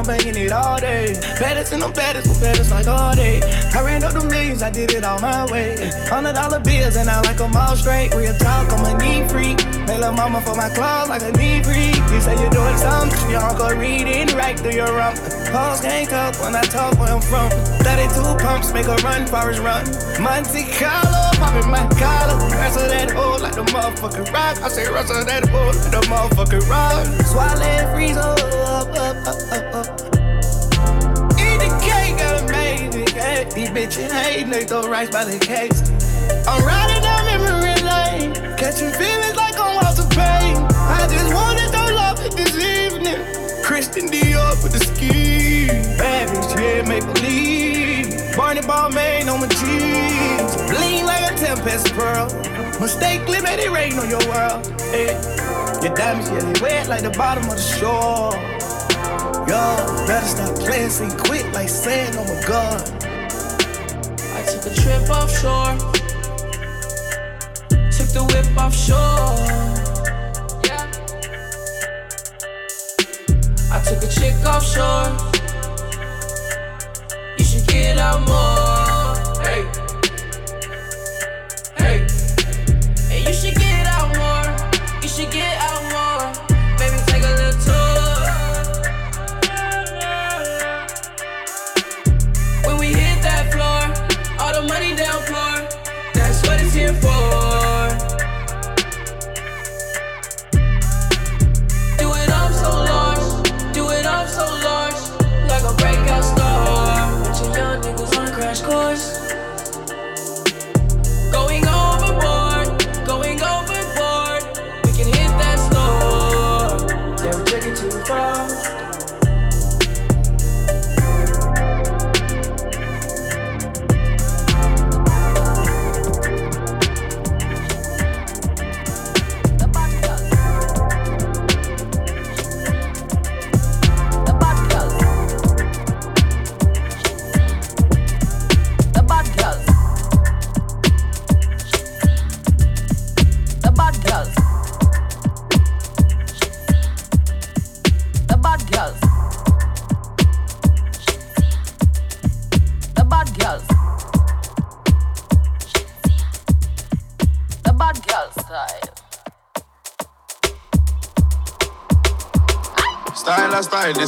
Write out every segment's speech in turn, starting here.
I'm banging it all day. Baddest and I'm baddest, I did it all my way. Hundred dollar bills and I like them all straight. Real talk, I'm a knee freak. Pay lil' mama for my clothes like a knee freak. You say you're doing something, your uncle reading right through your rump. Hoes can't talk when I talk where I'm from. 32 pumps make a run, forest run. Monte Carlo, popping my collar. Wrestle that hole like the motherfucking rock. I say wrestle that hole like the motherfucking rock. Swallow and freeze up, up, up, up, up. Baby cake. These bitches hate, they throw rice by the cakes. I'm riding down memory lane, catching feelings like I'm Walter pain. I just wanted your love this evening. Christian Dior with the ski. Bad bitch, yeah, make believe. Barney Ball made on my jeans. Bling like a tempest pearl. Mistakenly made it rain on your world. Hey. Your diamonds, yeah, they wet like the bottom of the shore. Yo, better stop playing, say quit like sand on my gun. A trip offshore. Took the whip offshore. Yeah. I took a chick offshore. You should get out more.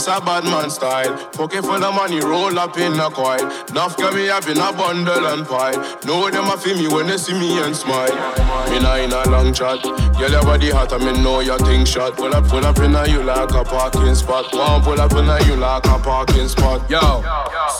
This a bad man style. Pocket full of money, roll up in a coil. Nuff get me up in a bundle and pie. Know them a feel me when they see me and smile. Me nah in a long chat. Girl, your body hot, I me know your thing shot. Pull up, pull up in a you like a parking spot. One pull up in a you like a parking spot. Yo,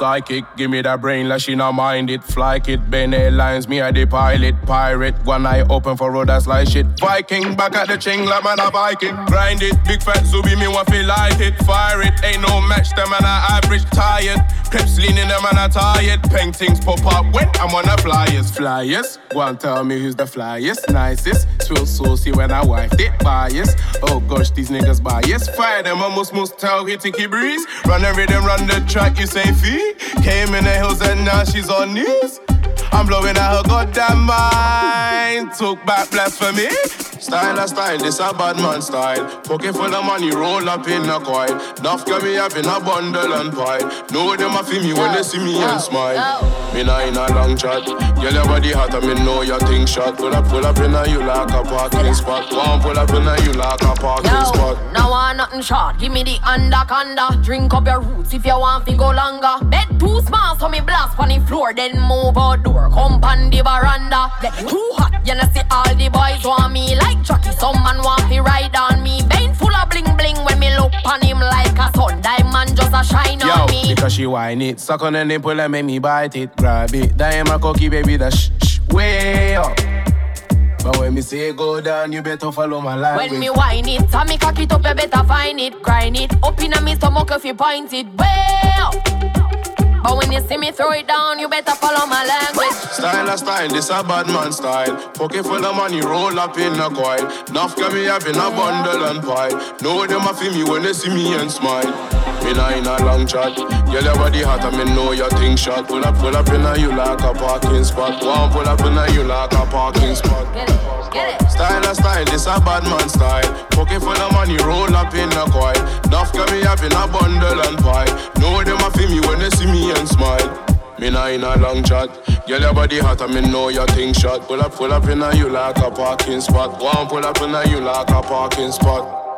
psychic, give me that brain, like she not mind it. Fly kit, bend lines, me a the pilot. Pirate, one eye open for road that's like shit. Viking, back at the ching like man a Viking. Grind it, big fat zubi, me want feel like it. Fire it, ain't no match, them man a average tired. Clips leaning, them man a tired. Paintings pop up when I'm on the flyers. Flyers, one tell me who's the flyest, nicest. Feel saucy when I wife it bias. Oh gosh, these niggas bias. Fire them almost must tell Hitty breeze. Run the rhythm, run the track, you say fee. Came in the hills and now she's on knees. I'm blowing out her goddamn mind. Took back blasphemy. Style a style, this a bad man style. Pocket full of money, roll up in a coil. Nuff get me up in a bundle and pie. Know them a feel me when they see me and smile. Me nah in a long chat. Girl, your body hot, and me know your thing shot. Pull up, pull up in a you like a parking spot. One pull up in a you like a parking Yo, spot. now I nothing short. Give me the under anaconda. Drink up your roots if you want to go longer. Bed too small, so me blast on the floor. Then move outdoor. Come on the veranda. Get too hot, you know see all the boys want me like Chucky. Some man want to ride on me. Vein full of bling bling when me look on him like a sun. Diamond just a shine Yo, on me. because she whine it, suck on the nipple and make me bite it, grab it. Diamond cocky baby, that shh, shh, way up. But when me say go down, you better follow my line. When me whine it, me cock it up, you better find it, grind it. Up in a me stomach if you point it way up. But when you see me throw it down, you better follow my language. Style a style, this a bad man style. Pocket full of money, roll up in a coil. Nuff get me up in a bundle and pie. Know them a feel me when they see me and smile. Me nah in a long chat. Girl, your body hot, and me know your thing shot. Pull up, pull up in a you like a parking spot. One pull up in a you like a parking spot. Get it, get it. Style a style, this a bad man style. Pocket full of money, roll up in a coil. Nuff get me up in a bundle and pie. Know them a feel me when they see me and smile. Me nah in a long chat. Girl, your body hot and me know your thing shot. Pull up, pull up in a you like a parking spot. One pull up in a you like a parking spot.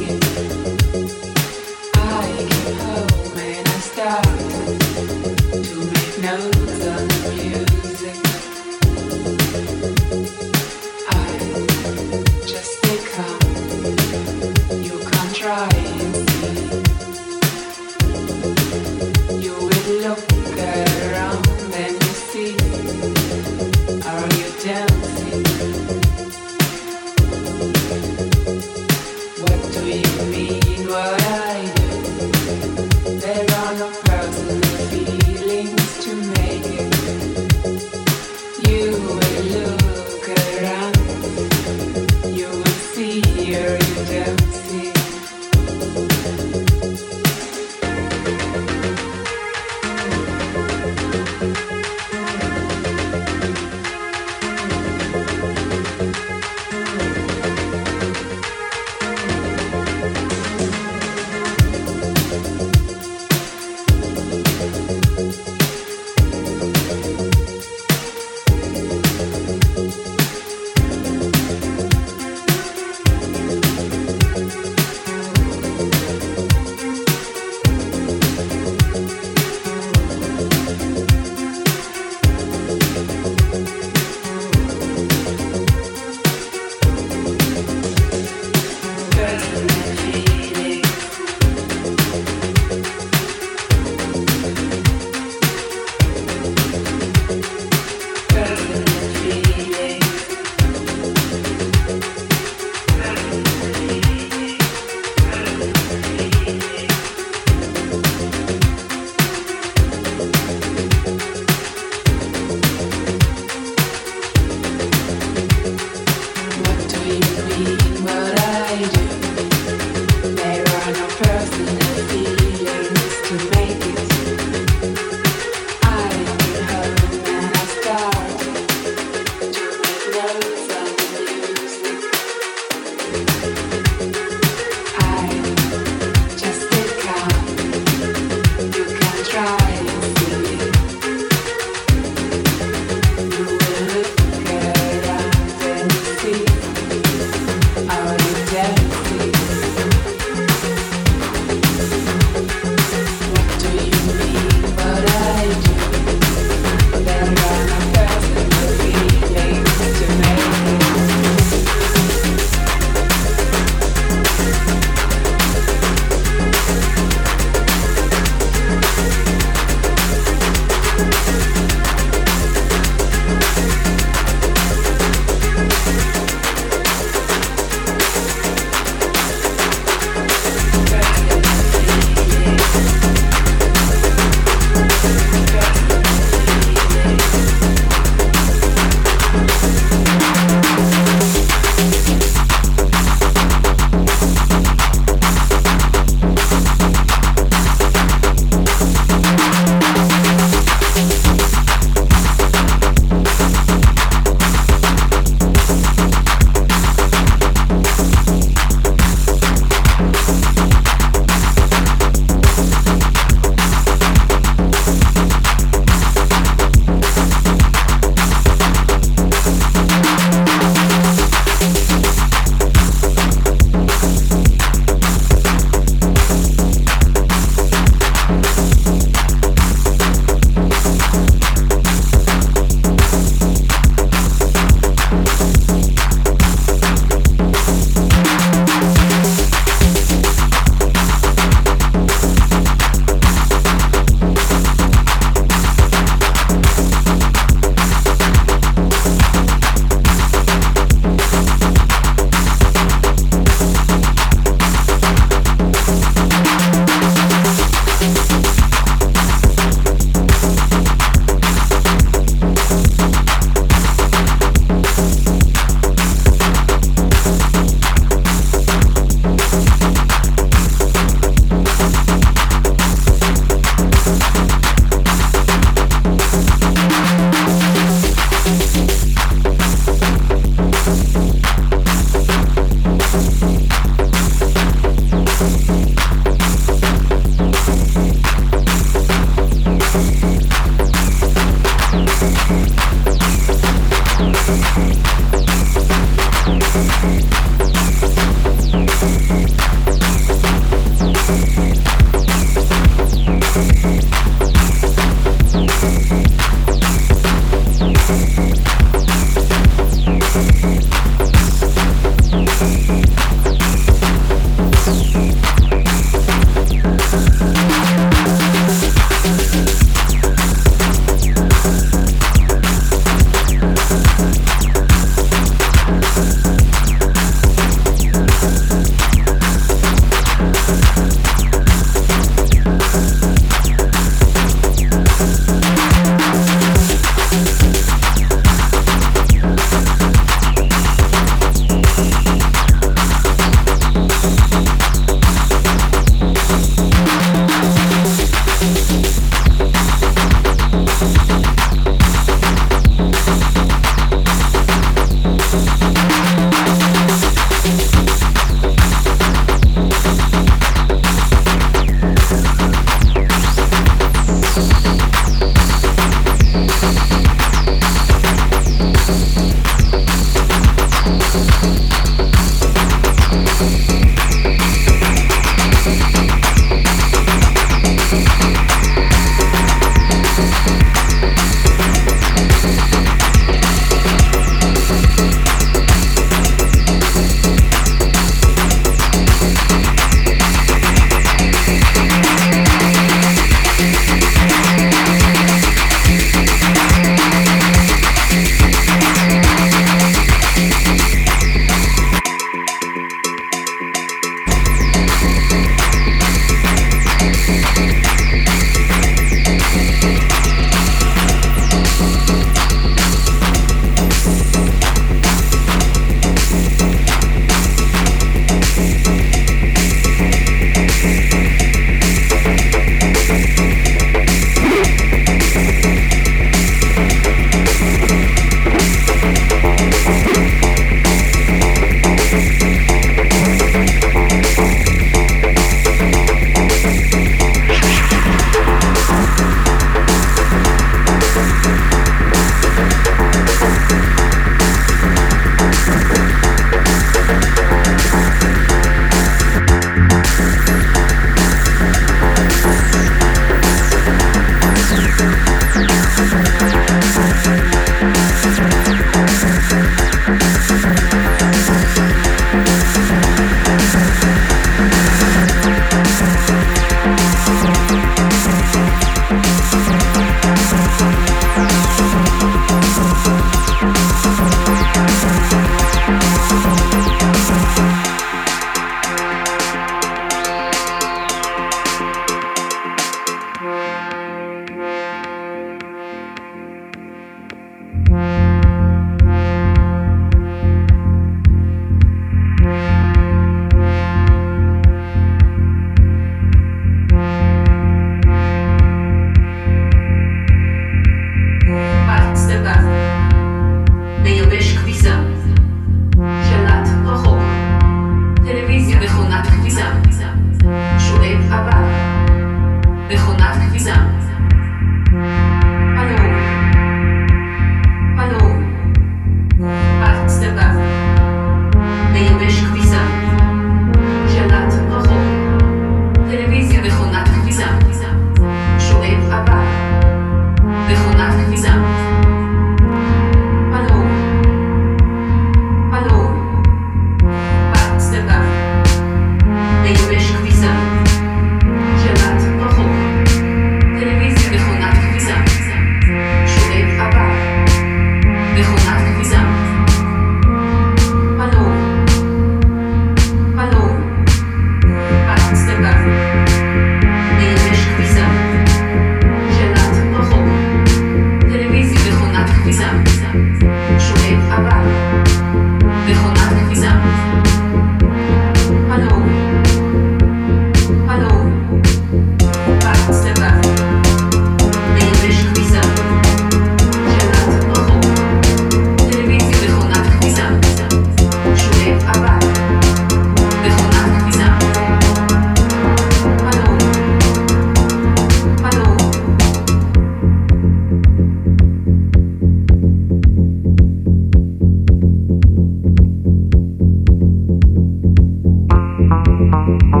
Música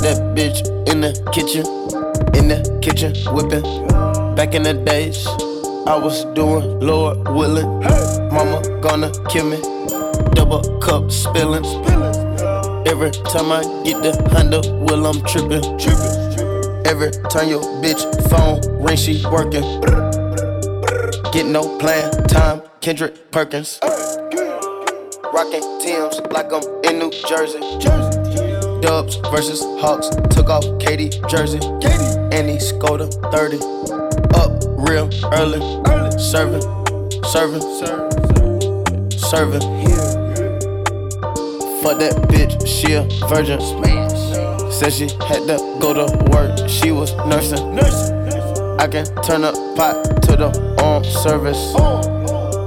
meet bitch in the kitchen in the kitchen whipping. Back in the days, I was doing Lord willing. Mama gonna kill me. Double cup spilling. Every time I get the handle, well I'm tripping. Every time your bitch phone ring, she working. Get no plan, time, Kendrick Perkins. Rockin' Tim's like I'm in New Jersey. Dubs versus Hawks, took off KD jersey. And he scored a 30. Up real early. early. Serving, serving, serving. Fuck that bitch, she a virgin. Said she had to go to work, she was nursing. Nursing. I can turn up pot to the arm service.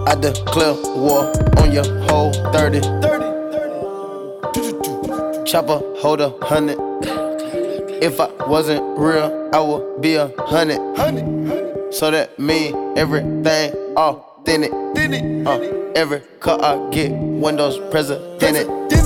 I declare war on your whole 30. Chopper, hold a hundred. If I wasn't real, I would be a hundred. So that mean everything authentic. Uh, every car I get, windows president.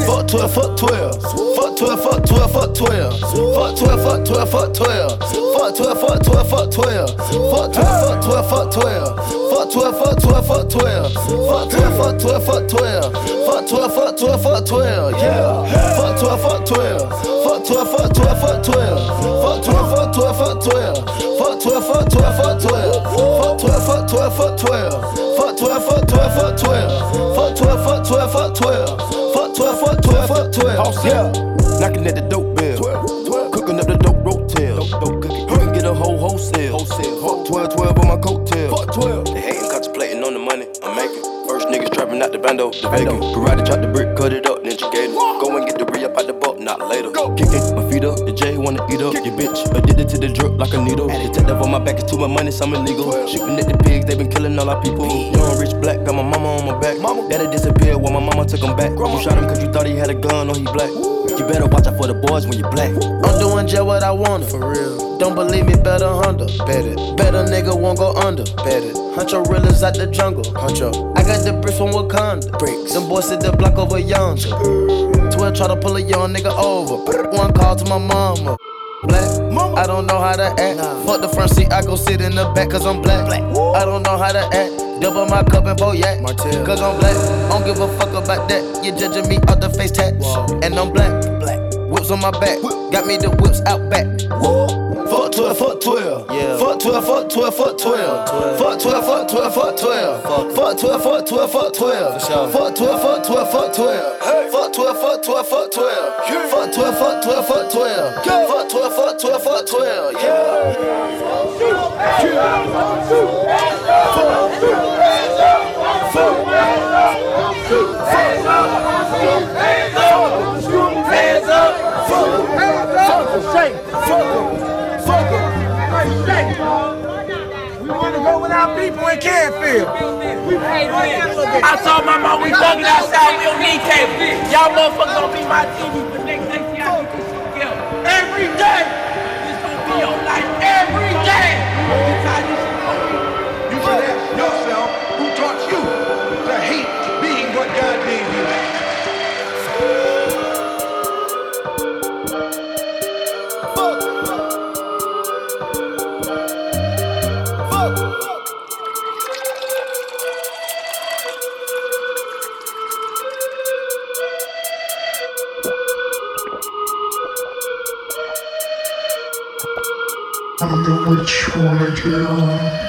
Fuck 12, fuck 12. Fuck 12, fuck 12, fuck 12. Fuck 12, fuck 12, fuck 12. Fuck 12, fuck 12, fuck 12. Fuck 12, fuck 12, fuck 12. Fuck 12, fuck 12, fuck 12. Fuck 12, fuck 12, fuck 12. Fuck 12, fuck 12, fuck 12. Yeah. Fuck 12, fuck 12. Fuck 12, fuck 12, fuck 12. Fuck 12, fuck 12, fuck 12. Fuck 12, fuck 12, fuck 12. Fuck 12, fuck 12, fuck 12. Fuck 12, fuck 12, fuck 12. Fuck 12, fuck 12, fuck 12. Fuck 12, fuck 12, fuck 12. Yeah. Knocking at the dope bill. Cooking up the dope rotel. You can get a whole wholesale. Fuck 12, 12 on my coattail. Fuck 12. Trapping out the bando, the Vegas. Karate chop the brick, cut it up, ninja gator. Go and get the re up out the buck, not later. Kicking my feet up, the J wanna eat up. Your bitch addicted to the drip like a needle. Detective on my back, it's too much money, some illegal. Shooting at the pigs, they been killing all our people. Young rich black, got my mama on my back. Daddy disappeared while my mama took him back. You shot him cause you thought he had a gun or he black. You better watch out for the boys when you black. I'm doing just what I want for real. Don't believe me, better under. Bet it. Better nigga won't go under. Bet it. Huncho realers out the jungle. Huncho. I got the bricks from Wakanda. Bricks. Them boys sit the block over yonder. 12 try to pull a young nigga over. One call to my mama. Black, I don't know how to act. Fuck the front seat, I go sit in the back cause I'm black. I don't know how to act. Double my cup and yak. Cause I'm black. I don't give a fuck about that. You judging me off the face tats. And I'm black. Black. Whips on my back. Got me the whips out back. Fuck 12, fuck 12. Yeah. Fuck 12, fuck 12, fuck 12. Fuck 12, fuck 12, fuck 12. Fuck 12, fuck 12, fuck 12. Fuck 12, fuck 12, fuck 12. Fuck 12, fuck 12, fuck 12. Fuck 12, fuck 12, fuck 12. Fuck 12, fuck 12, fuck 12. Yeah. We want to go with our people in Canfield. I told my mom, we thugging outside, we don't need cable. Y'all motherfuckers gonna be my TV for next day. See how we put shit together. Every day. This gonna be your life every day. Which one to